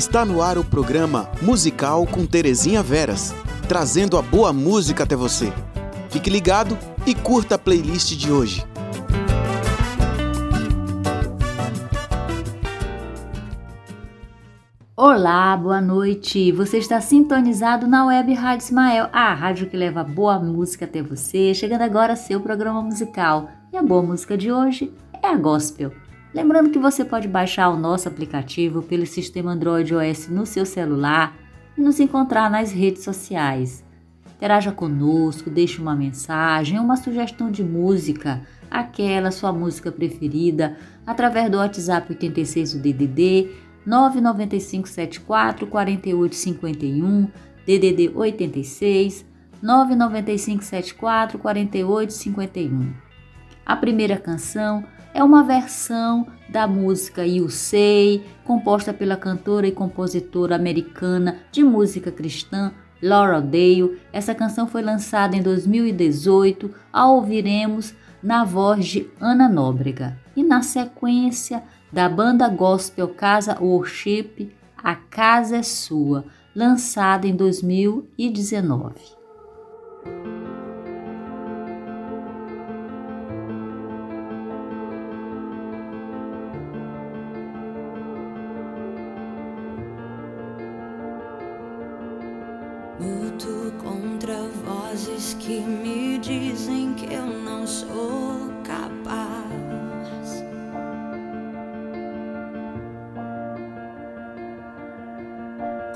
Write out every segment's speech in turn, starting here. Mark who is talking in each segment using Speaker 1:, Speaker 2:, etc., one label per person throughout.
Speaker 1: Está no ar o programa Musical com Terezinha Veras, trazendo a boa música até você. Fique ligado e curta a playlist de hoje.
Speaker 2: Olá, boa noite. Você está sintonizado na Web Rádio Ismael, a rádio que leva boa música até você. Chegando agora seu programa musical. E a boa música de hoje é a gospel. Lembrando que você pode baixar o nosso aplicativo pelo sistema Android OS no seu celular e nos encontrar nas redes sociais. Interaja conosco, deixe uma mensagem, uma sugestão de música, aquela sua música preferida, através do WhatsApp 86 do DDD 99574 4851, DDD 86 99574 4851. A primeira canção é uma versão da música You Say, composta pela cantora e compositora americana de música cristã Laura Dale. Essa canção foi lançada em 2018, a ouviremos na voz de Ana Nóbrega. E na sequência, da banda gospel Casa Worship, A Casa é Sua, lançada em 2019.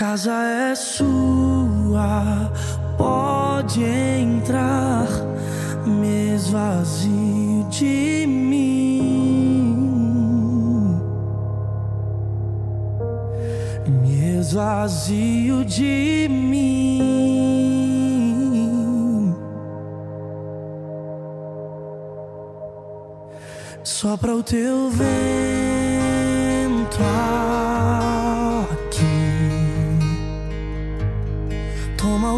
Speaker 3: casa é sua, pode entrar, me esvazio de mim, me esvazio de mim. Só para o teu vento.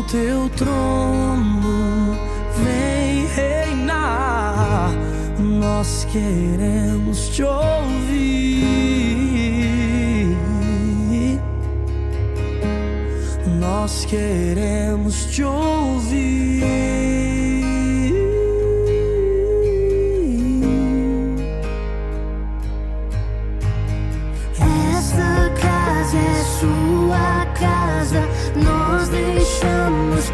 Speaker 3: Teu trono, vem reinar. Nós queremos te ouvir. Nós queremos te ouvir.
Speaker 4: Station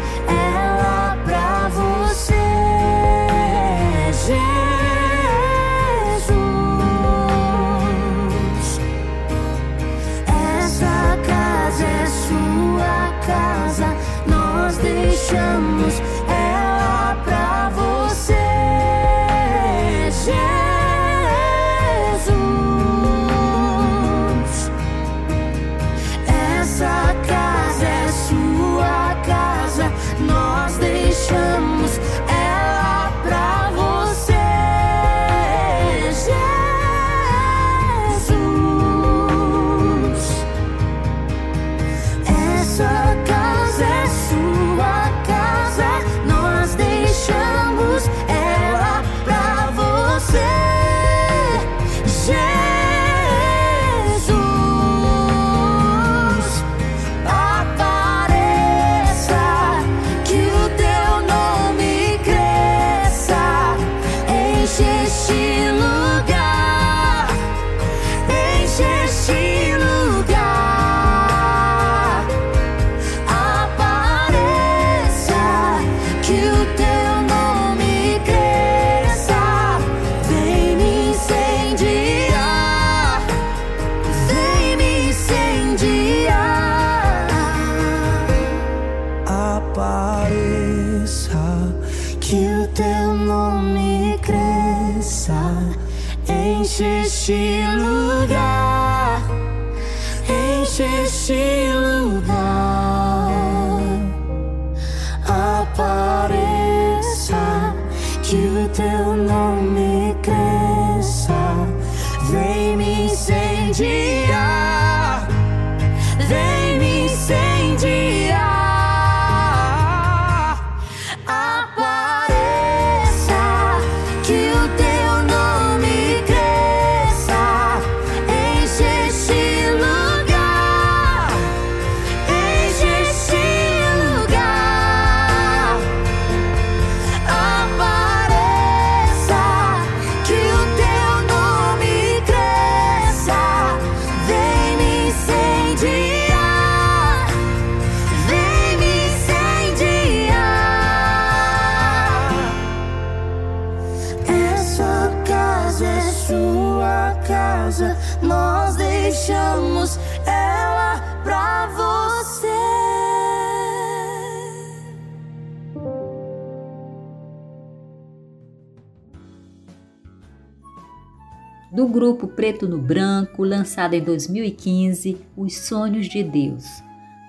Speaker 4: do grupo Preto no Branco, lançado em 2015, Os Sonhos de Deus.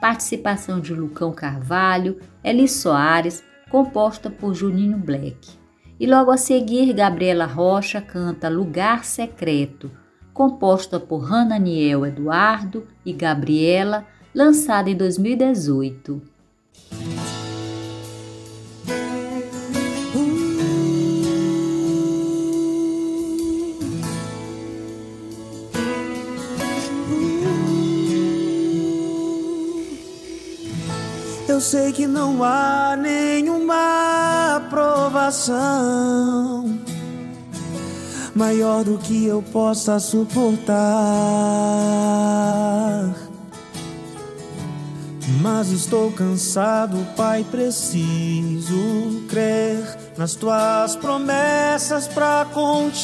Speaker 4: Participação de Lucão Carvalho, Eli Soares, composta por Juninho Black.
Speaker 5: E logo a seguir, Gabriela Rocha canta Lugar Secreto, composta por Hananiel Eduardo e Gabriela, lançada em 2018.
Speaker 3: Eu sei que não há nenhuma aprovação maior do que eu possa suportar. Mas estou cansado, Pai, preciso crer nas tuas promessas para continuar.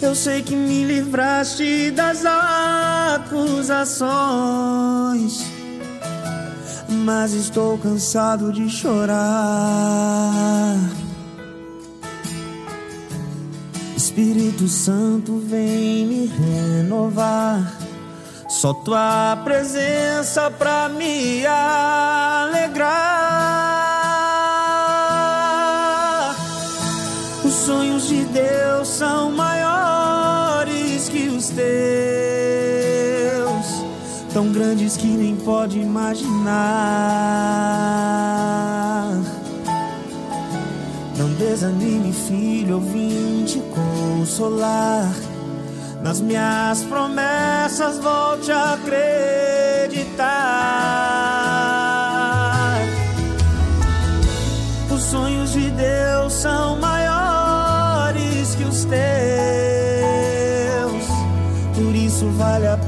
Speaker 3: Eu sei que me livraste das acusações, mas estou cansado de chorar. Espírito Santo, vem me renovar. Só tua presença pra me alegrar. Os sonhos de Deus são maiores grandes que nem pode imaginar. Não desanime, filho, eu vim te consolar. Nas minhas promessas, volte a acreditar. Os sonhos de Deus são maiores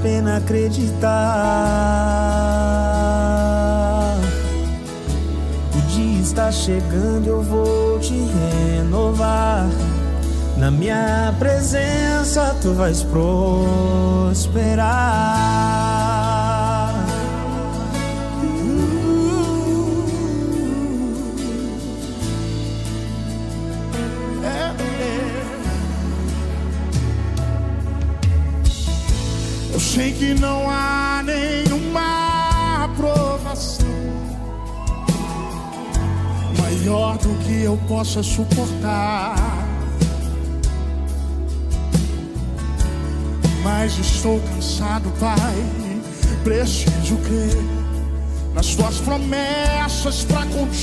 Speaker 3: pena acreditar. O dia está chegando, eu vou te renovar. Na minha presença tu vais prosperar.
Speaker 6: Sei que não há nenhuma aprovação maior do que eu possa suportar. Mas estou cansado, Pai. Preciso crer nas tuas promessas para continuar.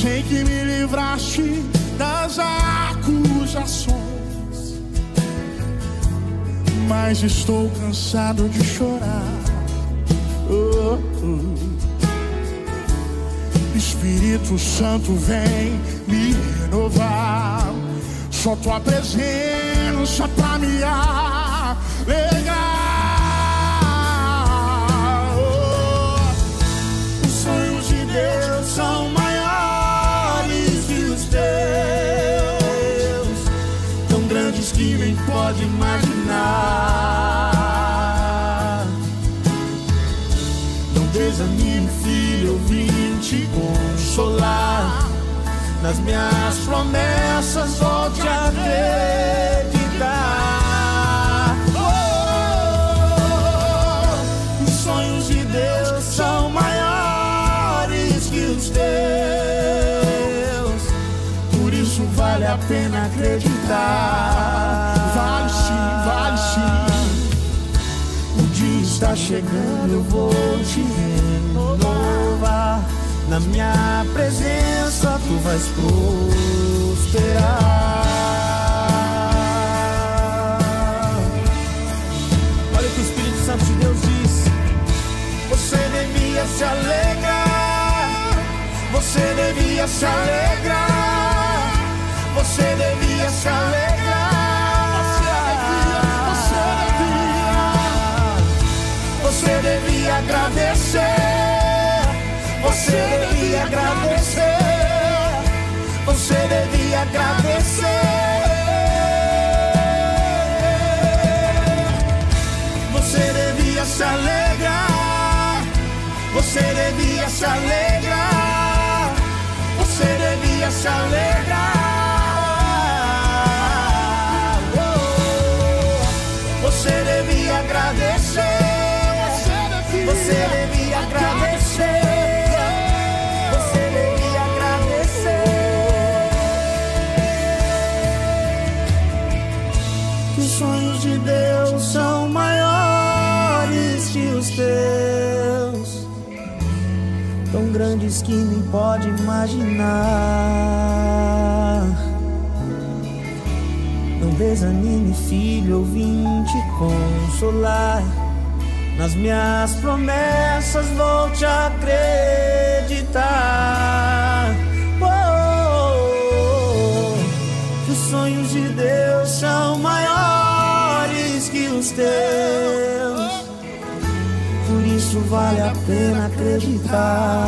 Speaker 6: Sei que me livraste das acusações, mas estou cansado de chorar. Oh, oh. Espírito Santo vem me renovar. Só tua presença pra me alegrar. Pode imaginar. Não desanime, filho, eu vim te consolar. Nas minhas promessas, volte a acreditar. Oh, os sonhos de Deus são maiores que os teus, por isso vale a pena acreditar. Está chegando, eu vou te renovar. Na minha presença tu vais prosperar. Olha o que o Espírito Santo de Deus diz. Você devia se alegrar. Você devia se alegrar. Você devia se alegrar. Devia agradecer. Você devia agradecer. Você devia agradecer. Você devia se alegrar. Você devia se alegrar. Você devia se alegrar. planos de Deus são maiores que os teus,
Speaker 3: tão grandes que nem pode imaginar. Não desanime, filho, eu vim te consolar. Nas minhas promessas vou te acreditar. Maiores que os teus. Por isso vale a pena acreditar.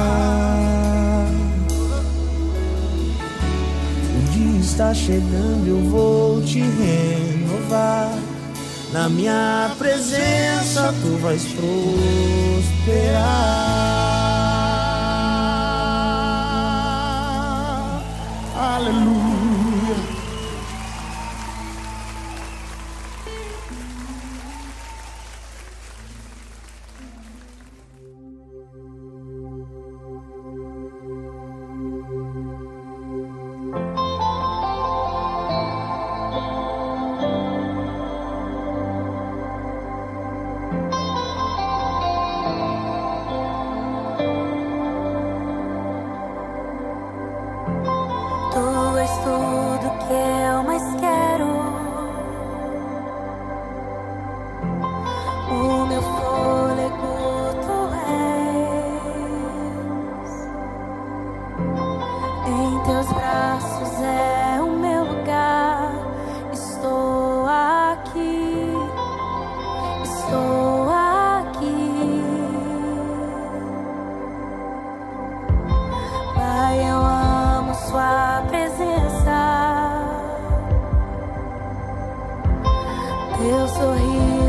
Speaker 3: O dia está chegando, eu vou te renovar. Na minha presença tu vais prosperar.
Speaker 7: Aleluia.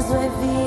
Speaker 7: caso é evite.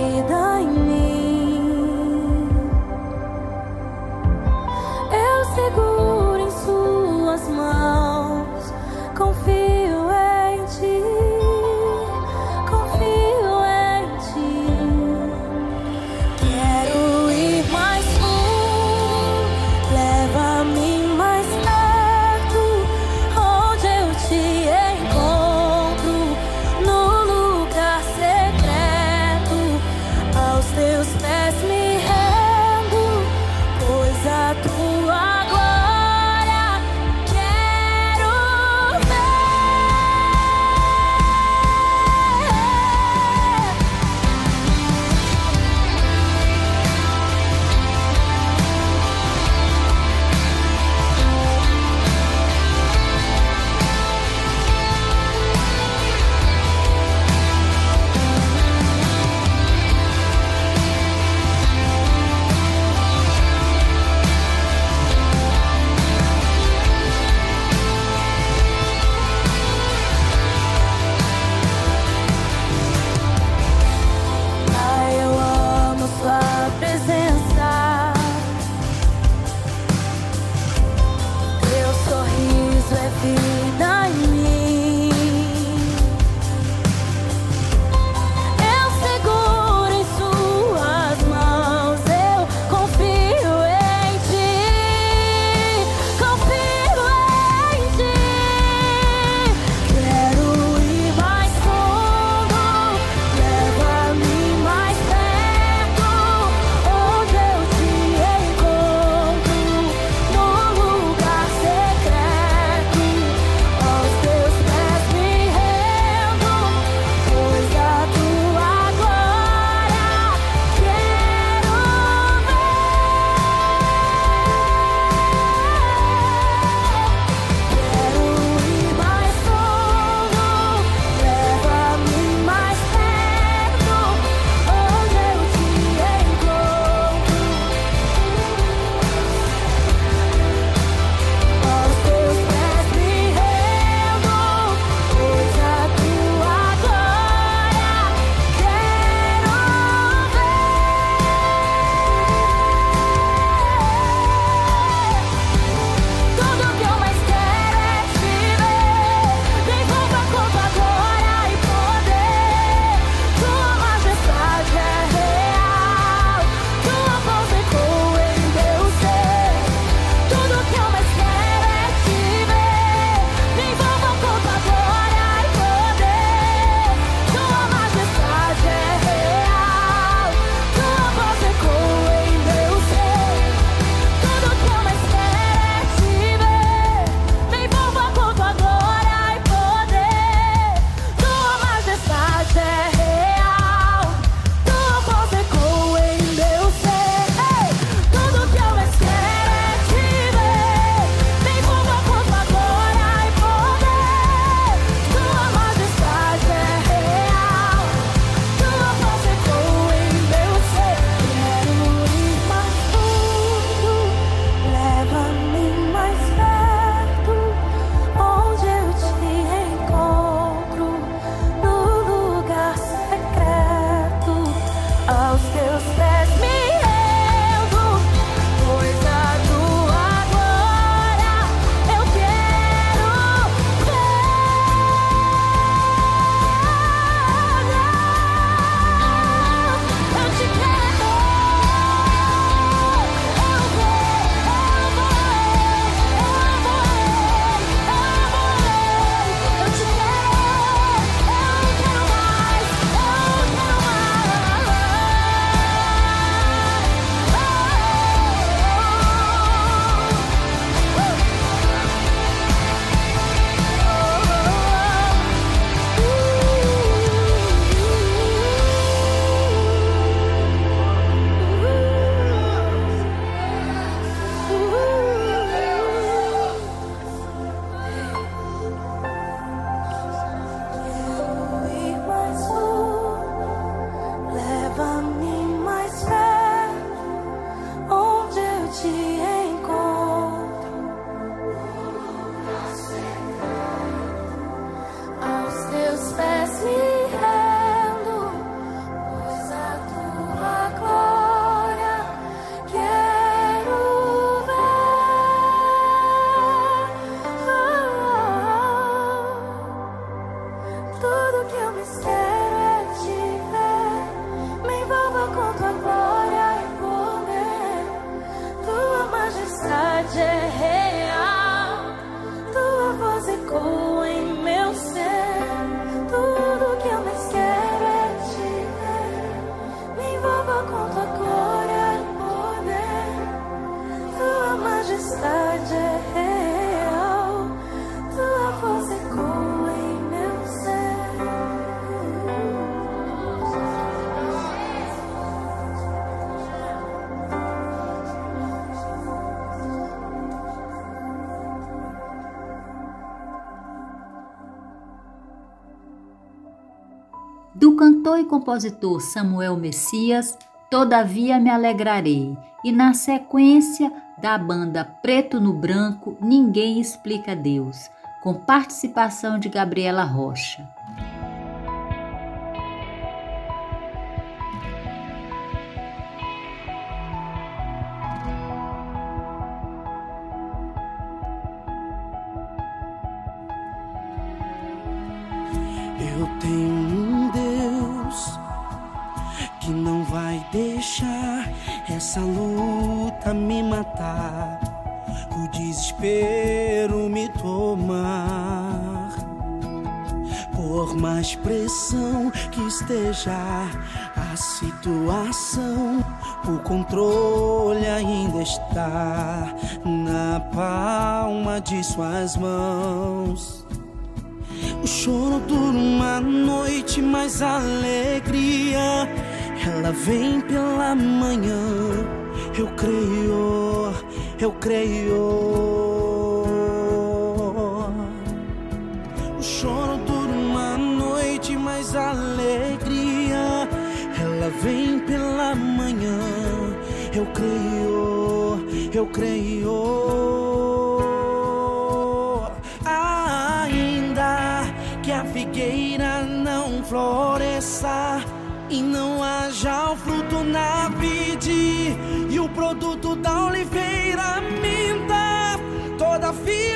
Speaker 2: Cantor e compositor Samuel Messias, Todavia Me Alegrarei. E na sequência, da banda Preto no Branco, Ninguém Explica Deus, com participação de Gabriela Rocha.
Speaker 3: Está na palma de suas mãos. O choro dura uma noite, mas a alegria ela vem pela manhã. Eu creio, eu creio. O choro dura uma noite, mas a alegria ela vem pela manhã. Eu creio, figueira não floresça e não haja o fruto na vide. E o produto da oliveira minta, todavia me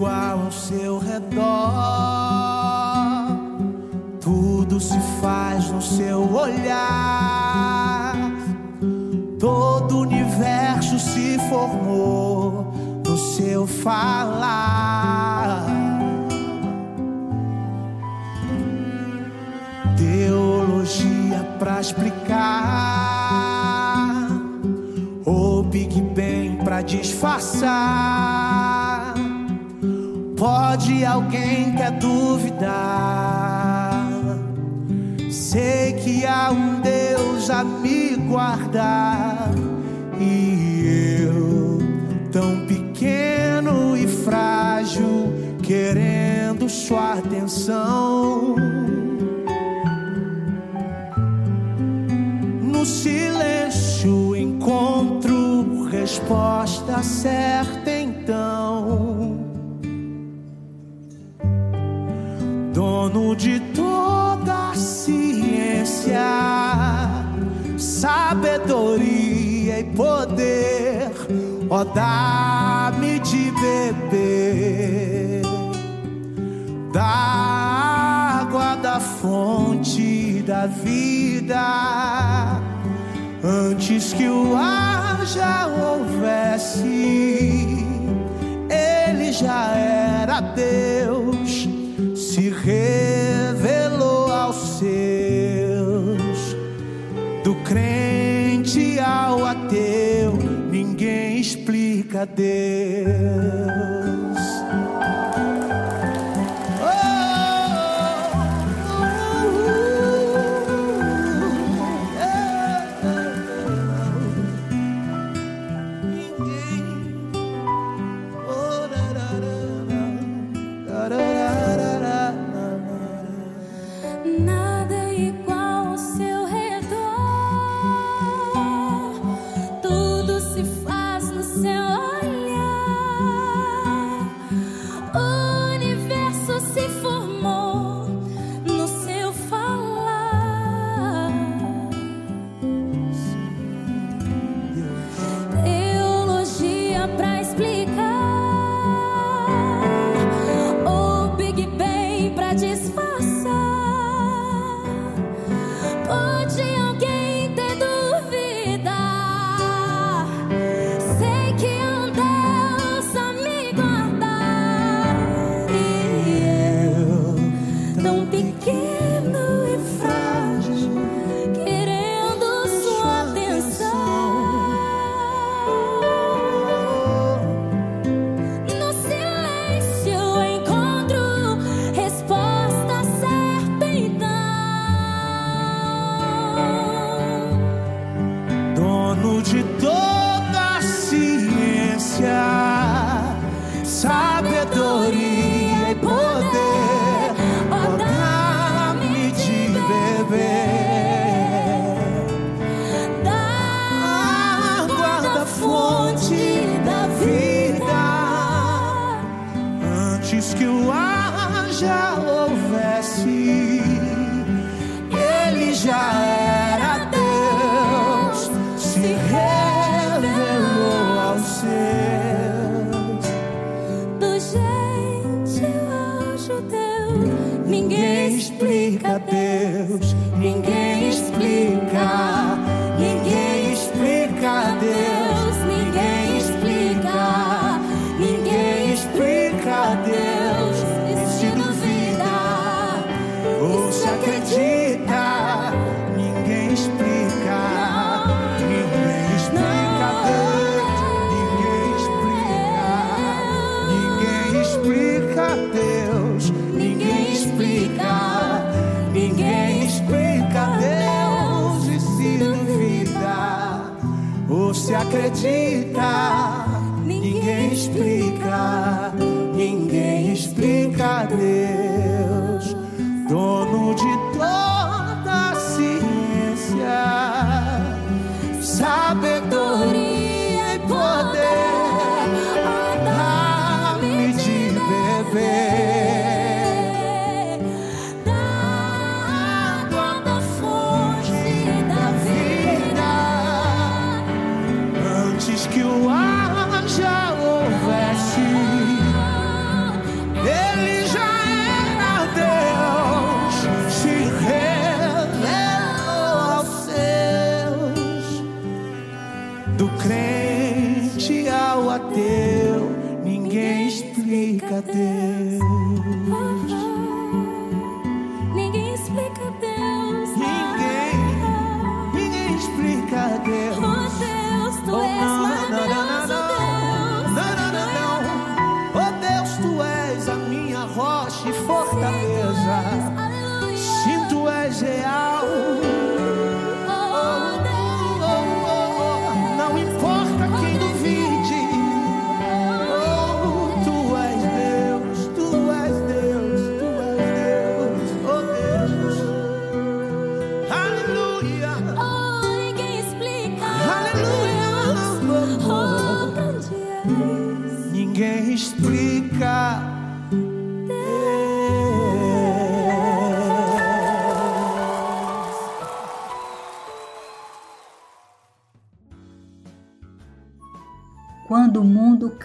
Speaker 7: igual ao seu redor. Tudo se faz no seu olhar. Todo o universo se formou no seu falar. Teologia pra explicar. O Big Bang pra disfarçar. guardar. E eu, tão pequeno e frágil, querendo sua atenção. No silêncio encontro resposta certa então. Dono de dá-me de beber da água da fonte da vida. Antes que o ar já houvesse, ele já era Deus, se revelou aos seus. Do crente ao ateu, explica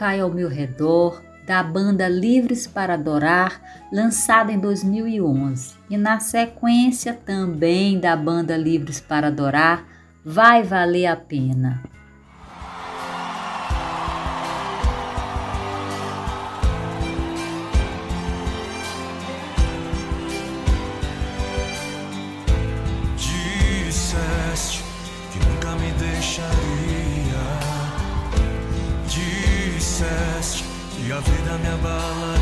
Speaker 2: Cai ao Meu Redor, da banda Livres para Adorar, lançada em 2011. E na sequência também da banda Livres para Adorar, Vai Valer a Pena.
Speaker 8: A vida me abalaria.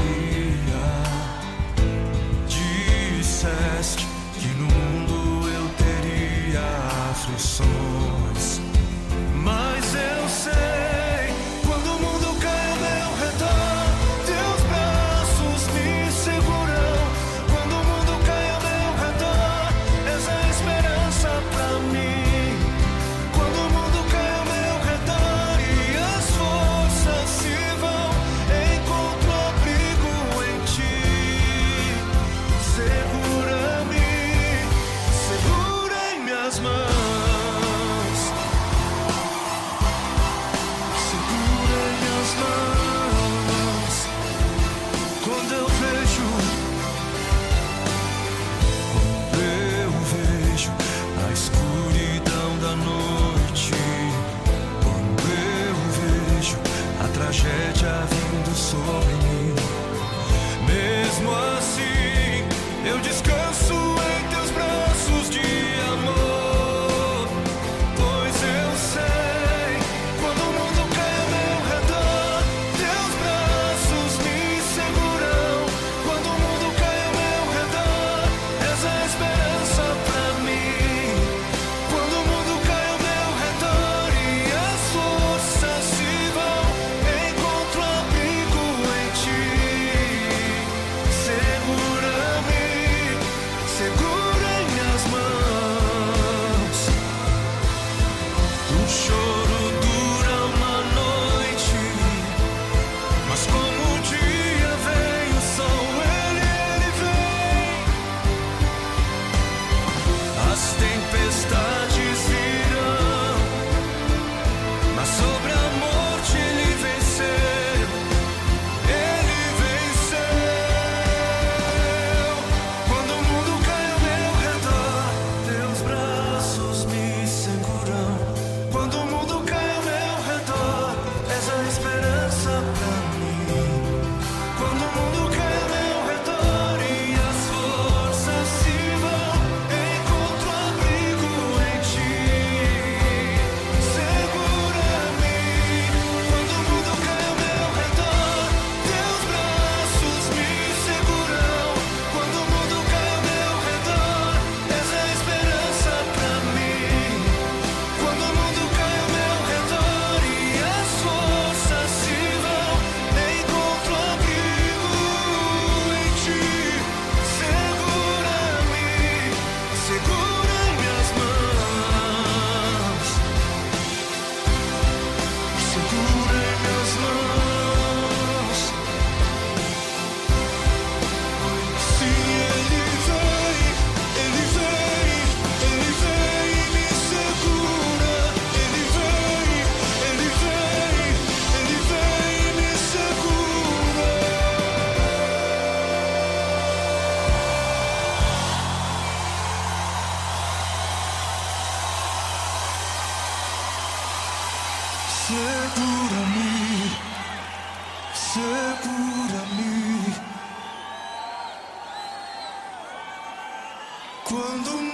Speaker 8: Quando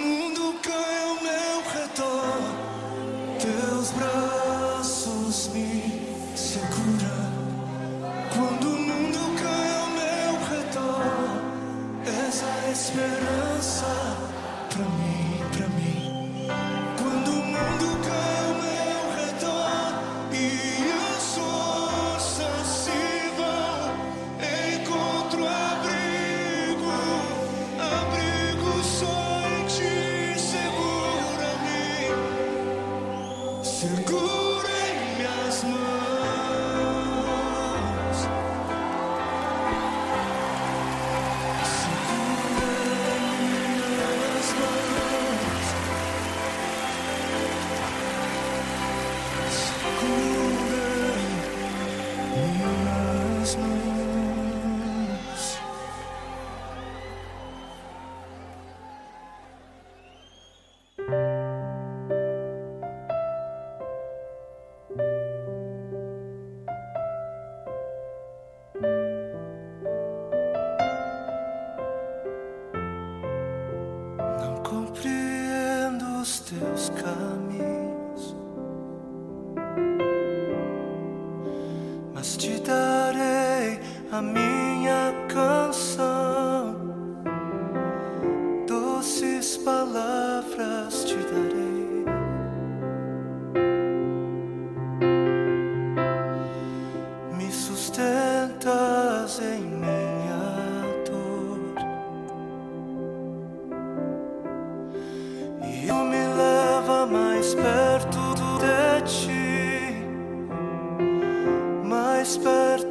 Speaker 8: mais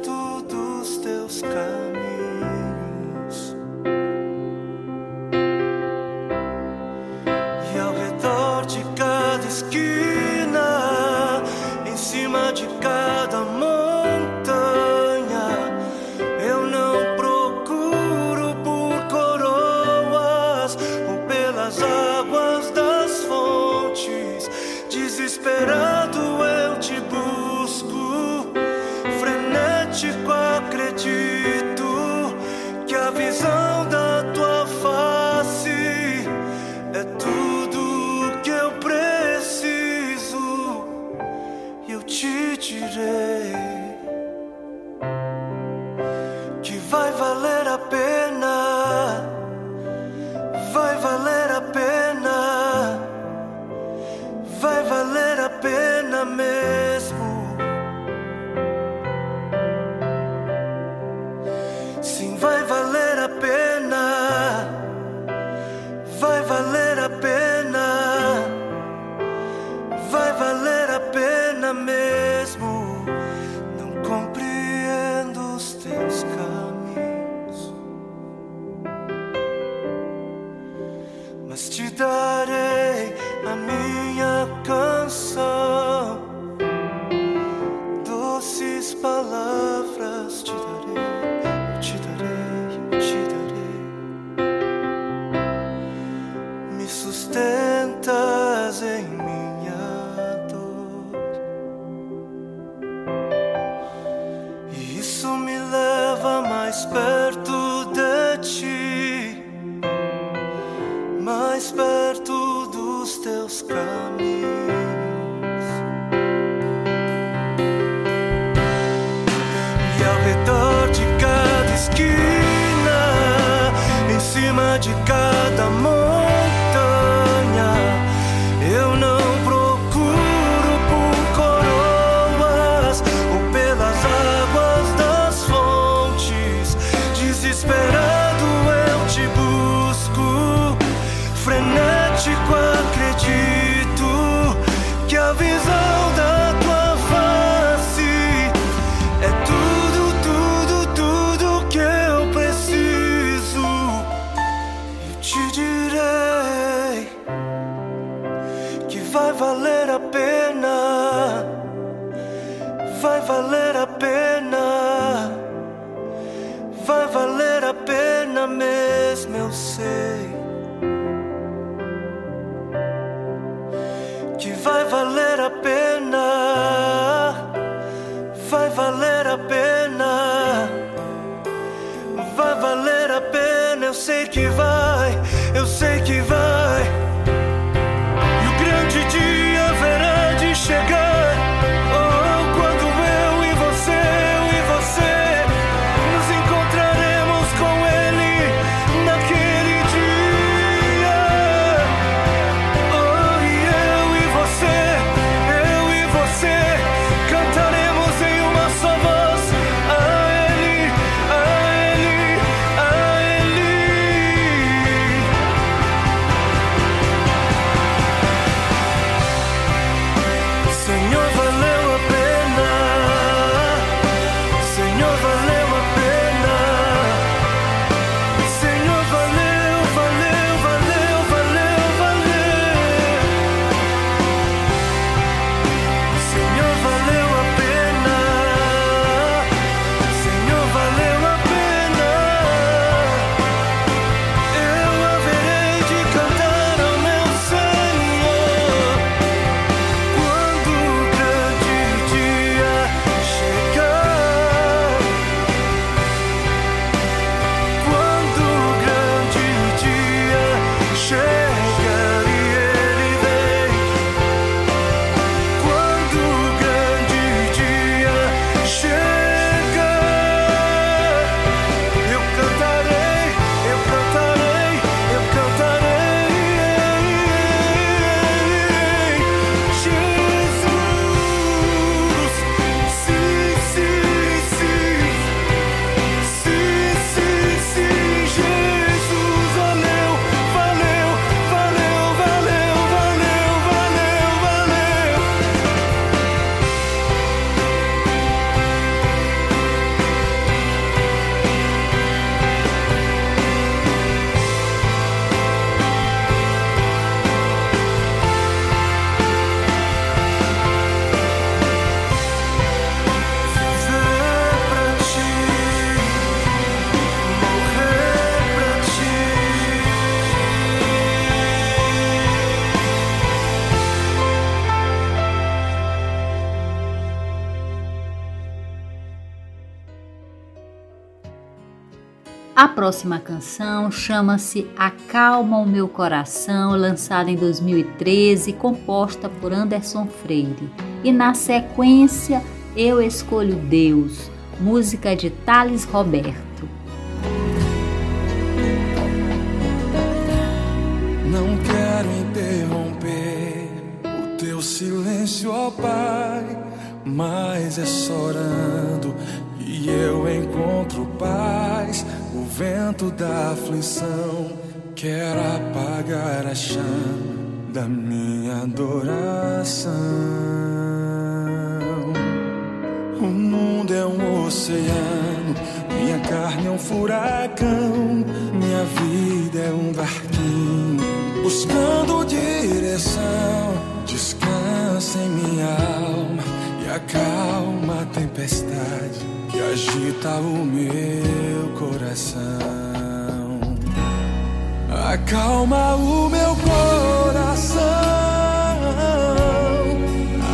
Speaker 8: de cada montanha, Eu sei
Speaker 5: próxima canção chama-se Acalma o Meu Coração, lançada em 2013, composta por Anderson Freire. E na sequência, Eu Escolho Deus, música de Thales Roberto.
Speaker 9: Não quero interromper o teu silêncio, ó Pai, mas é chorando e eu encontro paz vento da aflição quer apagar a chama da minha adoração. O mundo é um oceano, minha carne é um furacão, minha vida é um barquinho buscando direção. Descansa em minha alma acalma a tempestade que agita o meu coração. Acalma o meu coração.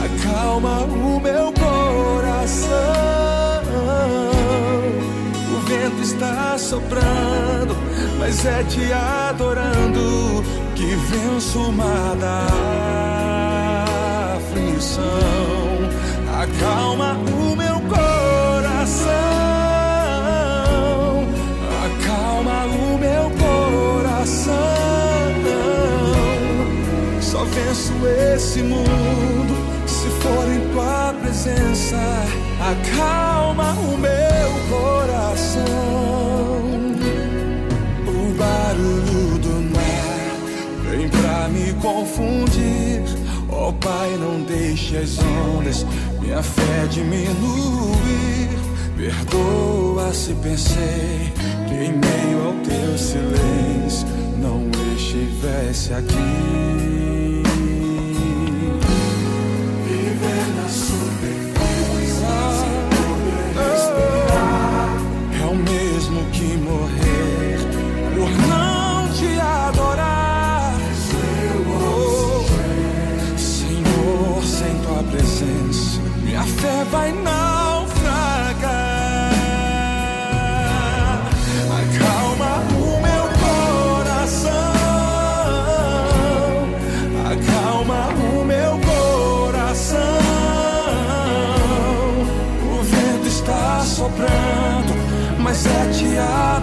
Speaker 9: Acalma o meu coração. O vento está soprando, mas é te adorando que venço uma da aflição. Acalma o meu coração, acalma o meu coração. Só venço esse mundo se for em tua presença. Acalma o meu coração. O barulho do mar vem pra me confundir. Oh, Pai, não deixe as ondas minha fé diminuir. Perdoa se pensei que em meio ao teu silêncio não estivesse aqui.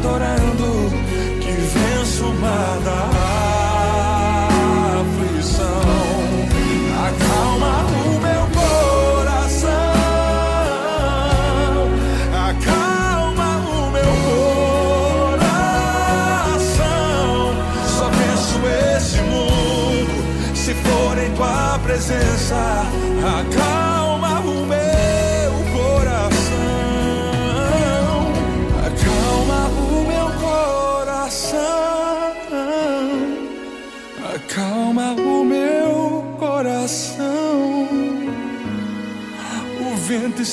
Speaker 9: Adorando que venço uma da aflição. Acalma o meu coração. Acalma o meu coração. Só penso esse mundo se for em tua presença. Acalma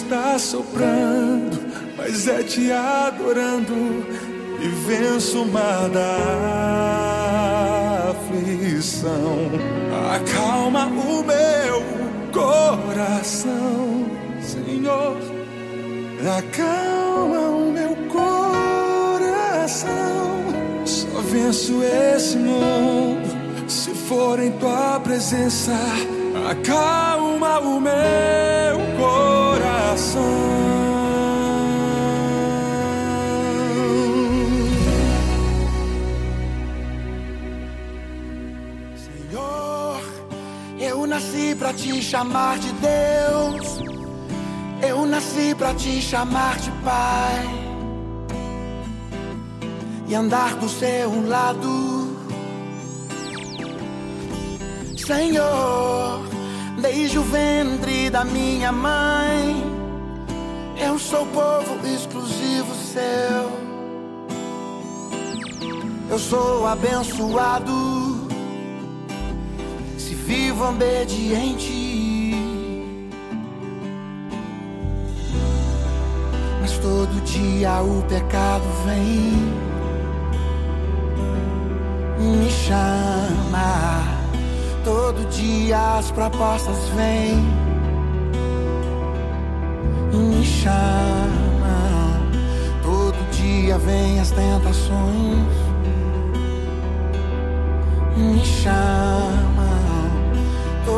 Speaker 9: está soprando, mas é te adorando e venço uma da aflição. Acalma o meu coração, Senhor. Acalma o meu coração. Só venço esse mundo se for em tua presença. Acalma o meu
Speaker 10: te chamar de Deus. Eu nasci pra te chamar de Pai. E andar do seu lado. Senhor, desde o ventre da minha mãe, eu sou povo exclusivo seu. Eu sou abençoado vivo obediente. Mas todo dia o pecado vem, me chama. Todo dia as propostas vêm me chama. Todo dia vem as tentações, me chamam.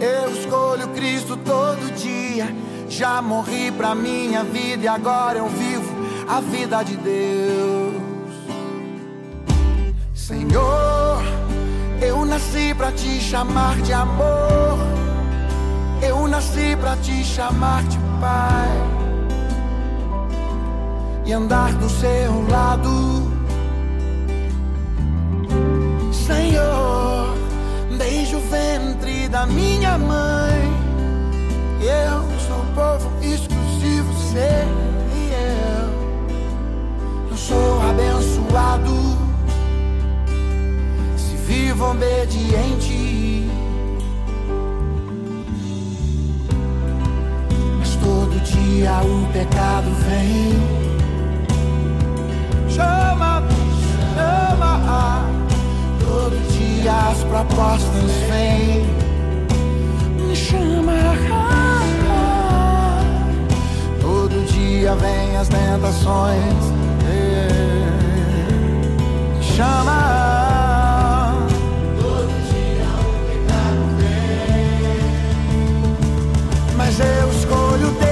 Speaker 10: Eu escolho Cristo todo dia. Já morri pra minha vida e agora eu vivo a vida de Deus. Senhor, eu nasci pra te chamar de amor. Eu nasci pra te chamar de Pai e andar do seu lado. Da minha mãe, eu sou povo exclusivo, sei eu. Eu sou abençoado se vivo obediente. Mas todo dia o pecado vem chama, chama. Todo dia as propostas vêm, chama. Todo dia vem as tentações, me chama. Todo dia o pecado vem, mas eu escolho Deus,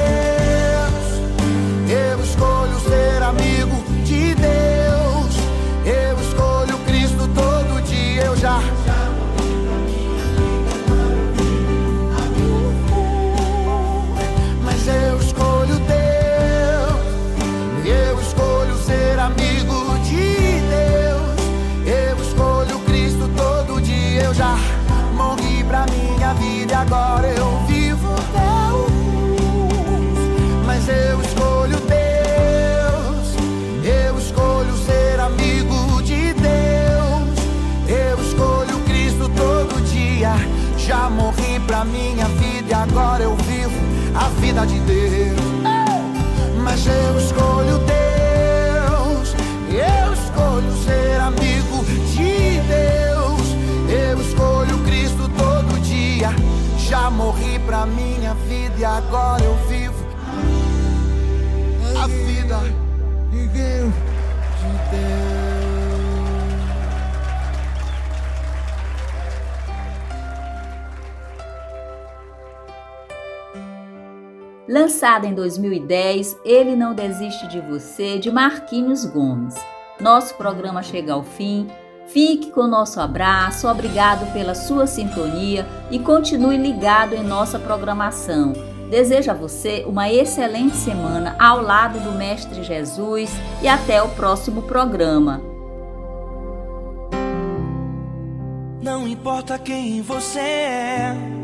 Speaker 5: Lançada em 2010, Ele Não Desiste de Você, de Marquinhos Gomes. Nosso programa chega ao fim. Fique com nosso abraço, obrigado pela sua sintonia e continue ligado em nossa programação. Desejo a você uma excelente semana ao lado do Mestre Jesus e até o próximo programa.
Speaker 3: Não importa quem você é,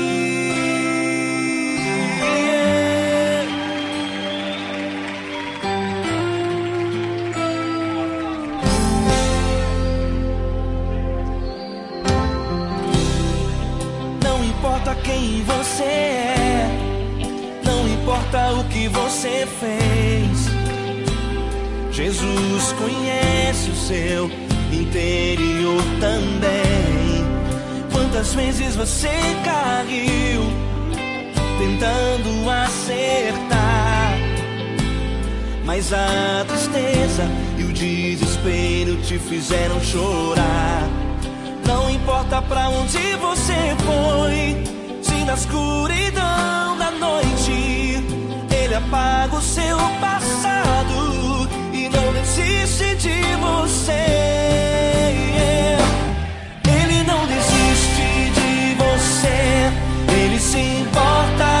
Speaker 3: Jesus conhece o seu interior também. Quantas vezes você caiu tentando acertar? Mas a tristeza e o desespero te fizeram chorar. Não importa pra onde você foi, se na escuridão da noite ele apaga o seu passado não desiste de você. Ele não desiste de você, ele se importa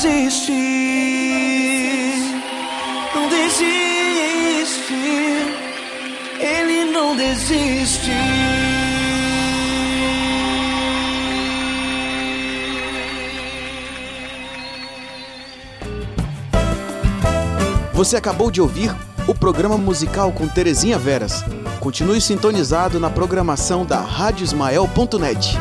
Speaker 3: Desiste. Não desiste. Ele não desiste.
Speaker 1: Você acabou de ouvir o programa musical com Terezinha Veras. Continue sintonizado na programação da RádioIsmael.net.